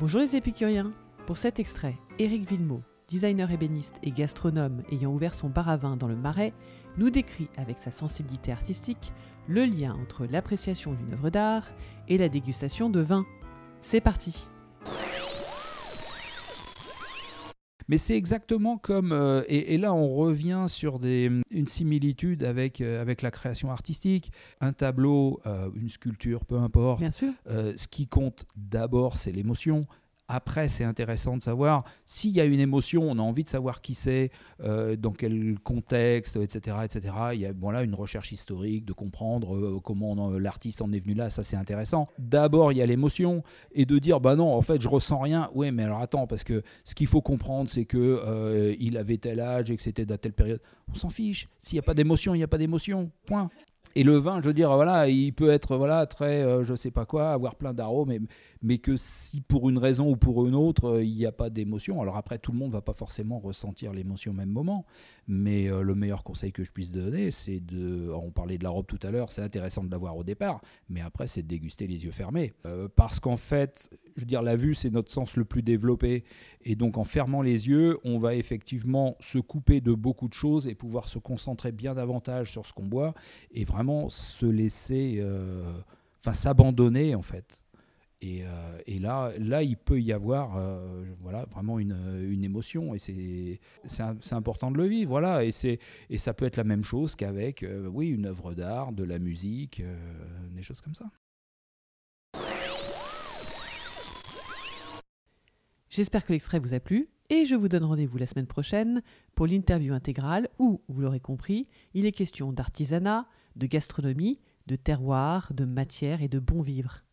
Bonjour les épicuriens Pour cet extrait, Éric Villemot, designer ébéniste et gastronome ayant ouvert son bar à vin dans le Marais, nous décrit avec sa sensibilité artistique le lien entre l'appréciation d'une œuvre d'art et la dégustation de vin. C'est parti Mais c'est exactement comme, euh, et, et là on revient sur des, une similitude avec, euh, avec la création artistique. Un tableau, euh, une sculpture, peu importe. Bien sûr. Ce qui compte d'abord, c'est l'émotion. Après, c'est intéressant de savoir s'il y a une émotion, on a envie de savoir qui c'est, euh, dans quel contexte, etc., etc. Il y a bon, là, une recherche historique, de comprendre euh, comment l'artiste en est venu là, ça c'est intéressant. D'abord, il y a l'émotion, et de dire, bah non, en fait, je ressens rien. Oui, mais alors attends, parce que ce qu'il faut comprendre, c'est que euh, il avait tel âge et que c'était à telle période. On s'en fiche. S'il n'y a pas d'émotion, il n'y a pas d'émotion. Point. Et le vin, je veux dire, voilà, il peut être voilà très, euh, je sais pas quoi, avoir plein d'arômes, mais, que si pour une raison ou pour une autre, euh, il n'y a pas d'émotion. Alors après, tout le monde va pas forcément ressentir l'émotion au même moment, mais euh, le meilleur conseil que je puisse donner, c'est de, on parlait de la robe tout à l'heure, c'est intéressant de l'avoir au départ, mais après, c'est de déguster les yeux fermés, Euh, parce qu'en fait, je veux dire, la vue, c'est notre sens le plus développé, et donc en fermant les yeux, on va effectivement se couper de beaucoup de choses et pouvoir se concentrer bien davantage sur ce qu'on boit et vraiment se laisser, euh, enfin s'abandonner en fait. Et, euh, et là, là, il peut y avoir euh, voilà, vraiment une, une émotion et c'est important de le vivre. Voilà, et, et ça peut être la même chose qu'avec oui, une œuvre d'art, de la musique, des choses comme ça. J'espère que l'extrait vous a plu et je vous donne rendez-vous la semaine prochaine pour l'interview intégrale où, vous l'aurez compris, il est question d'artisanat, de gastronomie, de terroir, de matière et de bon vivre.